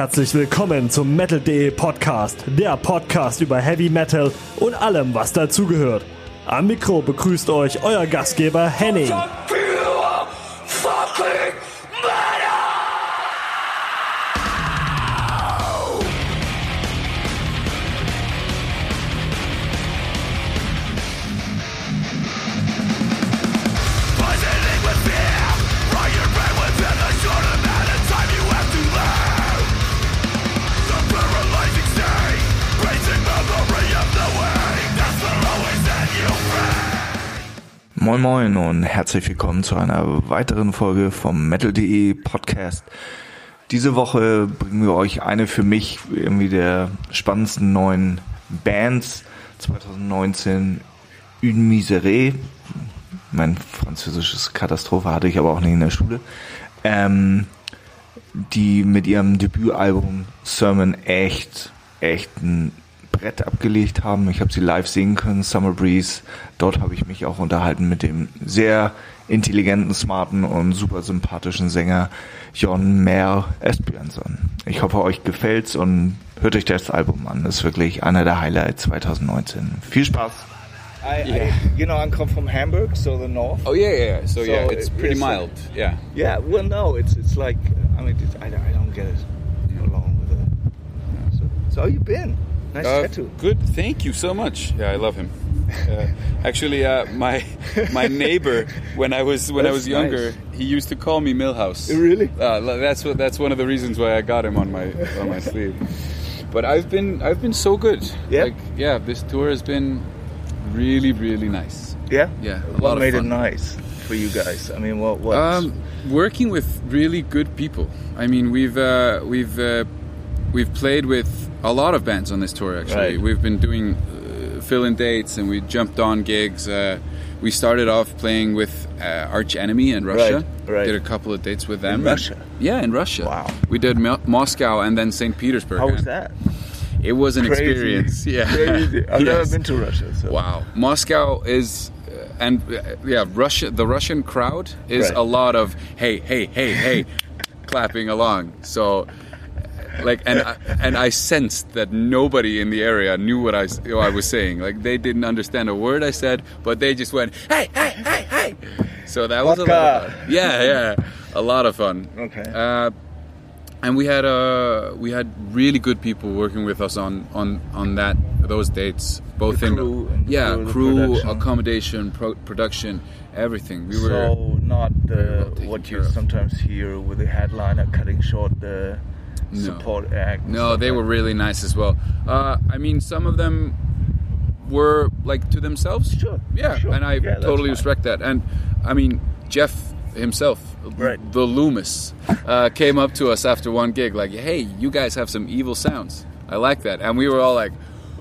Herzlich willkommen zum Metal.de Podcast, der Podcast über Heavy Metal und allem, was dazugehört. Am Mikro begrüßt euch euer Gastgeber Henning. Moin Moin und herzlich willkommen zu einer weiteren Folge vom Metal.de Podcast. Diese Woche bringen wir euch eine für mich irgendwie der spannendsten neuen Bands 2019 Une Miseré. Mein französisches Katastrophe hatte ich aber auch nicht in der Schule. Ähm, die mit ihrem Debütalbum Sermon echt, echt ein Brett abgelegt haben. Ich habe sie live sehen können, Summer Breeze. Dort habe ich mich auch unterhalten mit dem sehr intelligenten, smarten und super sympathischen Sänger John Mayer Esbjörnsson. Ich hoffe, euch gefällt's und hört euch das Album an. Das ist wirklich einer der Highlights 2019. Viel Spaß! I, Yeah. I, you know, I'm come from Hamburg, so the north. Oh yeah, yeah. So, yeah, So, it's uh, pretty it's like- mild. yeah. Yeah, well, no, it's it's like I mean, it's, I, I don't get it along with it. So, so how you been? Nice Uh, tattoo. good. Thank you so much. Yeah, I love him. Uh, actually, uh, my my neighbor when I was when I was younger, nice. he used to call me Milhouse. Really? Uh, that's what that's one of the reasons why I got him on my on my sleeve. But I've been I've been so good. Yeah? Like yeah, this tour has been really really nice. Yeah. Yeah, a What made it nice for you guys? I mean, what what? Um, working with really good people. I mean, we've uh, we've uh, we've played with a lot of bands on this tour. Actually, Right. we've been doing uh, fill-in dates, and we jumped on gigs. Uh, we started off playing with uh, Arch Enemy in Russia. Right, right. Did a couple of dates with them. In Russia? Yeah, in Russia. Wow. We did Mo- Moscow and then St. Petersburg. how was that? It was an Crazy. experience. Yeah. Crazy. I've never been to Russia. So. Wow, Moscow is, uh, and uh, yeah, Russia. The Russian crowd is Right. a lot of hey, hey, hey, hey, clapping along. So, like, and I, and I sensed that nobody in the area knew what I what I was saying. Like, they didn't understand a word I said, but they just went hey, hey, hey, hey. So that was a lot of fun. Yeah, yeah, a lot of fun. Okay. Uh, and we had uh, we had really good people working with us on on on that those dates, both The in crew yeah crew, the crew, production. accommodation, pro- production, everything. We were so not the what you care sometimes hear with the headliner cutting short the No. support act. no, they like were really nice as well. Uh, I mean, some of them were like to themselves. Sure, Yeah, sure. and I Yeah, totally respect that. And I mean, Jeff himself, Right. the Loomis, uh, came up to us after one gig, like, "Hey, you guys have some evil sounds. I like that." And we were all like,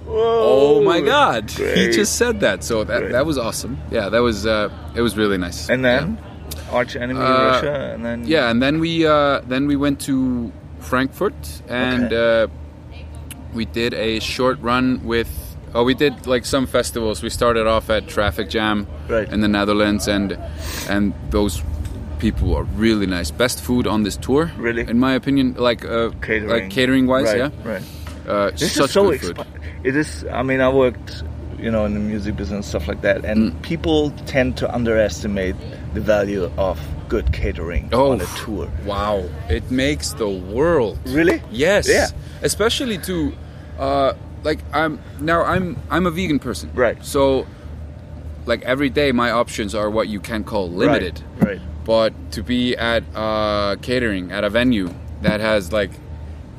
"Oh my god, he just said that!" So that Great. that was awesome. Yeah, that was uh, it was really nice. And then arch enemy Uh, Russia, and then yeah, and then we uh, then we went to Frankfurt and uh, we did a short run with. Oh, we did like some festivals. We started off at Traffic Jam Right. in the Netherlands, and and those people are really nice. Best food on this tour, Really? in my opinion. Like uh, catering, like catering wise, right, yeah. right. Uh, This such is so good food. expi- It is. I mean, I worked, you know, in the music business stuff like that, and Mm. people tend to underestimate the value of good catering Oh, on a tour. Wow, it makes the world. Really? Yes. Yeah. Especially to, uh, like I'm now I'm I'm a vegan person. Right. So, like every day, my options are what you can call limited. Right. right. But to be at uh, catering at a venue that has like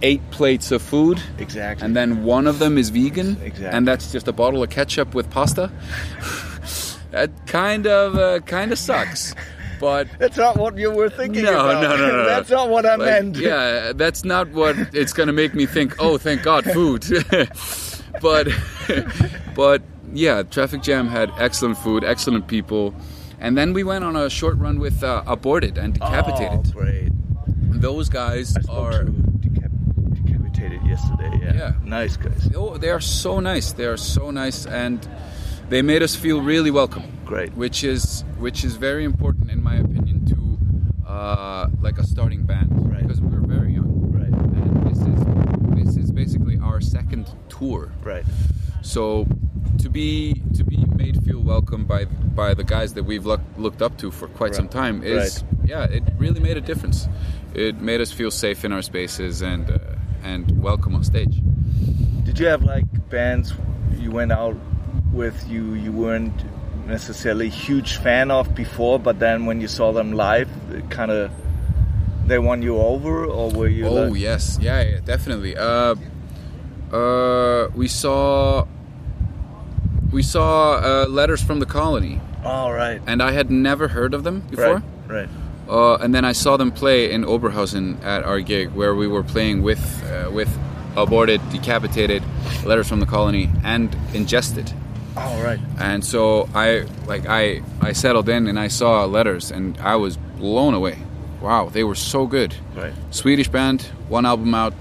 eight plates of food, Exactly. and then one of them is vegan, Exactly. and that's just a bottle of ketchup with pasta. that kind of uh, kind of sucks. But That's not what you were thinking no, about. no, no, no. That's not what I Like, meant. Yeah, that's not what it's gonna make me think. Oh, thank God, food. but but yeah, Traffic Jam had excellent food, excellent people, and then we went on a short run with uh, Aborted and Decapitated. Oh, great. Those guys are. to yesterday. Yeah. Yeah. Nice guys. Oh, they are so nice. They are so nice, and they made us feel really welcome. Great. Which is which is very important in my opinion to uh, like a starting band Right. because we're very young. Right. And this is this is basically our second tour. Right. So to be to be made feel welcome by by the guys that we've look, looked up to for quite some time is yeah, it really made a difference. It made us feel safe in our spaces and uh, and welcome on stage. Did you have like bands you went out with you you weren't necessarily huge fan of before, but then when you saw them live, kind of they won you over, or were you? Oh like, yes, yeah, yeah definitely. Uh, uh, we saw we saw uh, letters from the colony, All right. and I had never heard of them before. Right. Right. Uh, and then I saw them play in Oberhausen at our gig, where we were playing with uh, with aborted, decapitated, letters from the colony, and ingested. All right. And so I like I I settled in and I saw letters, and I was blown away. Wow, they were so good. Right. Swedish band, one album out,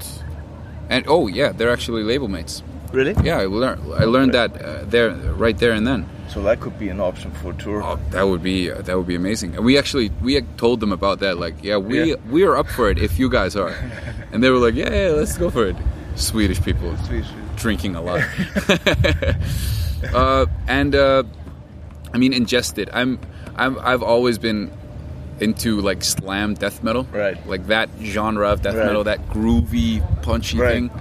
and oh yeah, they're actually label mates. Really? Yeah, I learned I learned that uh, there right there and then. So that could be an option for a tour. Oh, that would be uh, that would be amazing. And we actually we had told them about that. Like, yeah, we Yeah. we are up for it if you guys are. and they were like, yeah, yeah, let's go for it. Swedish people Swedish. drinking a lot. uh, and uh, I mean, ingested. I'm I'm I've always been into like slam death metal, Right. Like that genre of death Right. metal, that groovy, punchy Right. thing.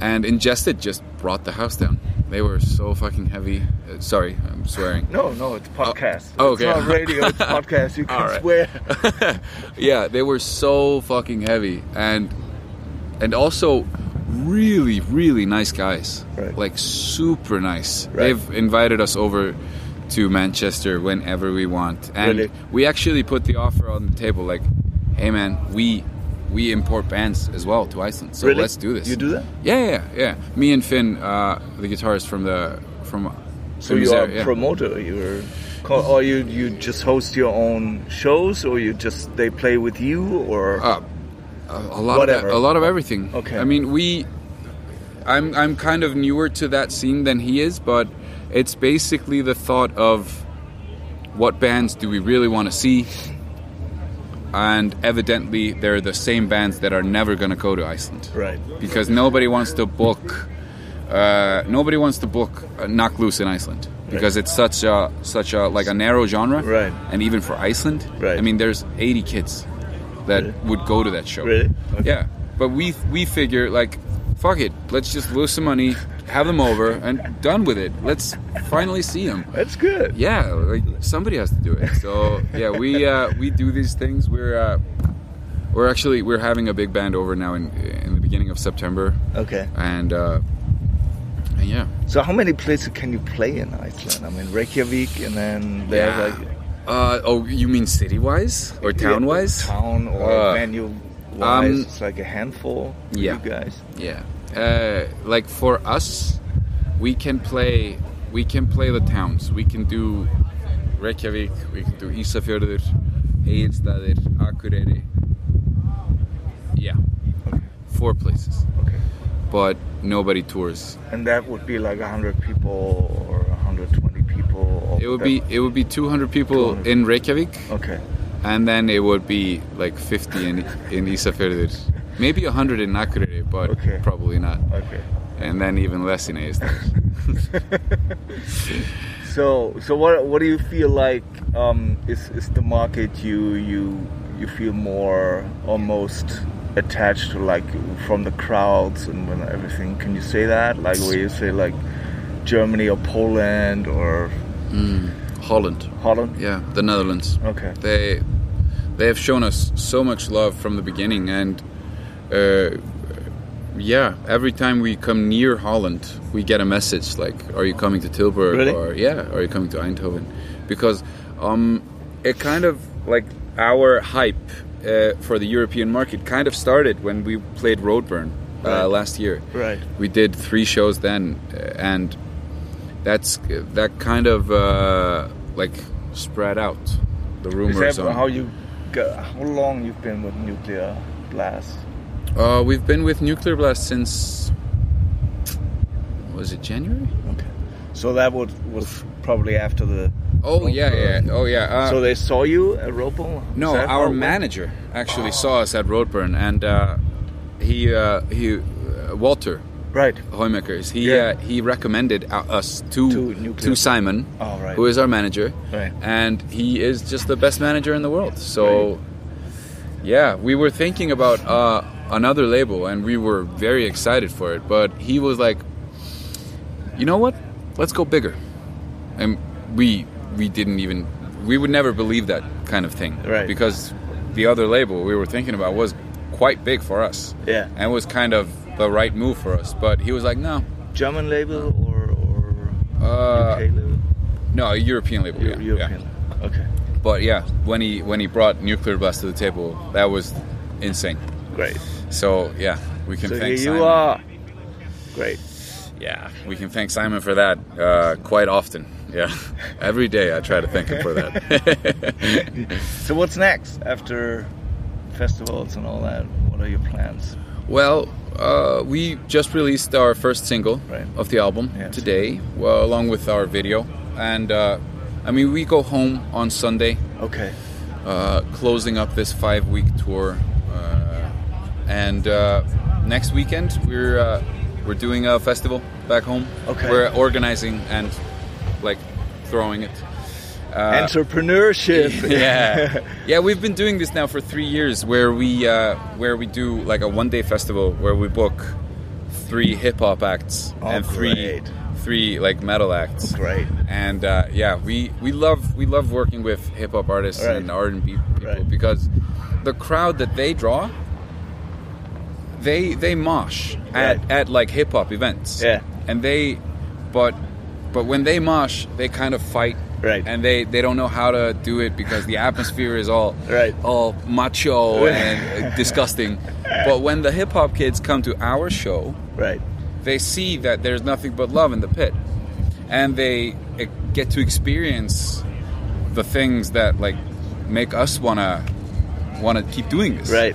And ingested just brought the house down. They were so fucking heavy. Uh, sorry, I'm swearing. No, no, it's podcast. Oh, okay. It's not radio. It's podcast. You can right. swear. yeah, they were so fucking heavy and and also really really nice guys. Right. Like super nice. Right. They've invited us over to Manchester whenever we want. And Really? we actually put the offer on the table like, "Hey man, we we import bands as well to Iceland. So Really? let's do this." You do that? Yeah, yeah, yeah. Me and Finn, uh, the guitarist from the from So you are a yeah. promoter. You're, or you you just host your own shows, or you just they play with you, or Uh, a, a lot Whatever. of a lot of everything. Okay. I mean, we. I'm I'm kind of newer to that scene than he is, but it's basically the thought of what bands do we really want to see, and evidently they're the same bands that are never going to go to Iceland right? because nobody wants to book. Uh, nobody wants to book uh, Knocked Loose in Iceland because it's such a such a like a narrow genre, Right. And even for Iceland, Right. I mean, there's 80 kids that Really? would go to that show. Really? Okay. Yeah, but we we figure like, fuck it, let's just lose some money, have them over, and done with it. Let's finally see them. That's good. Yeah, like somebody has to do it. So yeah, we uh, we do these things. We're uh, we're actually we're having a big band over now in in the beginning of September, Okay. and, uh, and yeah, So how many places can you play in Iceland? I mean Reykjavik, and then there's Yeah. like Uh, oh, you mean city wise or town wise? town or Uh, venue wise. um, it's like a handful. yeah. You guys. Yeah. Uh, like for us, we can play. We can play the towns. We can do Reykjavik. We can do Ísafjörður, Egilsstaðir, Akureyri. Yeah. Four places, Okay. but nobody tours. And that would be like hundred people or hundred twenty people. It would be it would be 200 people 200. in Reykjavik, Okay. and then it would be like 50 in in Ísafjörður. Maybe 100 in Akureyri, but Okay. probably not. Okay. And then even less in Egilsstaðir. So, so what what do you feel like um, is is the market you you you feel more almost attached to, like from the crowds and when everything? Can you say that? Like where you say like Germany or Poland or Holland. Holland? Yeah, the Netherlands. Okay. They they have shown us so much love from the beginning, and yeah, every time we come near Holland, we get a message like, "Are you coming to Tilburg?" Really? Or yeah, "Are you coming to Eindhoven?" Because um, it kind of like our hype uh, for the European market kind of started when we played Roadburn. uh, Right. last year. Right. We did three shows then, uh, and that's that kind of uh, like spread out the Is rumors. that on- how you? How long you've been with Nuclear Blast? Uh, we've been with Nuclear Blast since was it January? Okay. So that would, was probably after the. Oh yeah, yeah, oh yeah. Uh, so they saw you at Ropo? no, our went? manager actually saw us at Roadburn, and uh, he uh, he uh, Walter Right. Hoeijmakers. He Yeah. uh, he recommended us to To to, Simon, Oh, right. who is our manager, Right. and he is just the best manager in the world. So, yeah, we were thinking about uh, another label, and we were very excited for it. But he was like, "You know what? Let's go bigger," and we we didn't even we would never believe that kind of thing, Right. Because the other label we were thinking about was quite big for us, Yeah. and was kind of the right move for us. But he was like, "No, German label or, or Uh, UK label? no, a European label, yeah, European. yeah." Okay. But yeah, when he when he brought Nuclear Blast to the table, that was insane. Great. So yeah, we can So thank here you Simon. are. Great. Yeah, we can thank Simon for that uh, quite often. Yeah, every day I try to thank him for that. So what's next after festivals and all that? What are your plans? well, uh, we just released our first single Right. of the album Yeah. today, well, along with our video, and uh, I mean we go home on Sunday. Okay. uh, closing up this five week tour. And uh, next weekend we're uh, we're doing a festival back home. Okay. We're organizing and like throwing it. Uh, Entrepreneurship. yeah, yeah. We've been doing this now for three years, where we uh, where we do like a one day festival where we book three hip hop acts Oh, and three great. three like metal acts Great. and uh, yeah, we, we love we love working with hip hop artists Right. and R and B people Right. because the crowd that they draw, they they mosh at, at like hip hop events. Yeah. and they, but but when they mosh, they kind of fight. Right. and they, they don't know how to do it because the atmosphere is all Right. all macho and disgusting. But when the hip hop kids come to our show, Right. they see that there's nothing but love in the pit and they eh, get to experience the things that like make us want to want to keep doing this Right.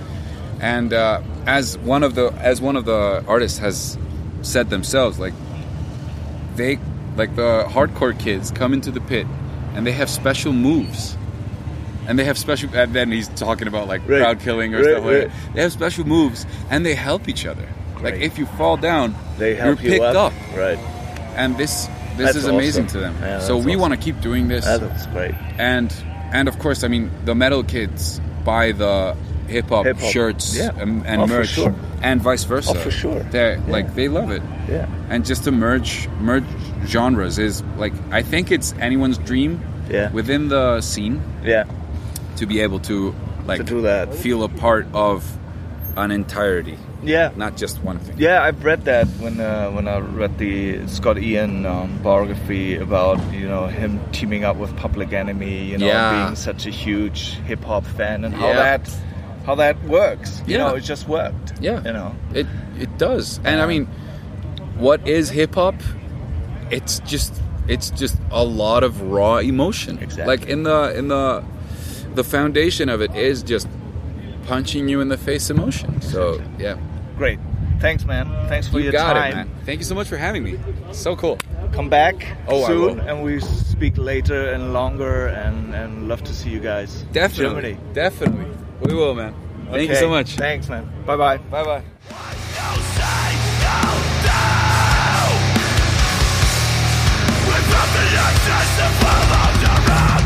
and uh, as one of the as one of the artists has said themselves like they like the hardcore kids come into the pit and they have special moves and they have special and then he's talking about like Right. crowd killing or Right, stuff like right. that they have special moves and they help each other like if you fall down They help you're you picked up. up, Right. and this this That's is amazing awesome. to them Yeah, so we awesome. want to keep doing this That's great. and and of course, I mean the metal kids buy the hip hop shirts yeah. and, and Oh, merch, sure. and vice versa. Oh, for sure. They Yeah. like they love it, Yeah. and just to merge merge genres is like I think it's anyone's dream Yeah. within the scene Yeah. to be able to like To do that. feel a part of an entirety, Yeah. not just one thing. Yeah, I've read that when uh, when I read the Scott Ian um, biography about you know him teaming up with Public Enemy, you know, Yeah. being such a huge hip hop fan, and how Yeah. that how that works. You Yeah. know, it just worked. Yeah. you know. It it does. And I mean, what is hip hop? It's just it's just a lot of raw emotion. Exactly. Like in the in the the foundation of it is just punching you in the face emotion. So yeah. Great. Thanks, man. Thanks for You your got time. it, man. Thank you so much for having me. So cool. Come back Oh, soon, and we speak later and longer, and and love to see you guys. Definitely. Germany. Definitely. We will, man. Thank you so much. Thanks, man. Bye bye. Bye bye. The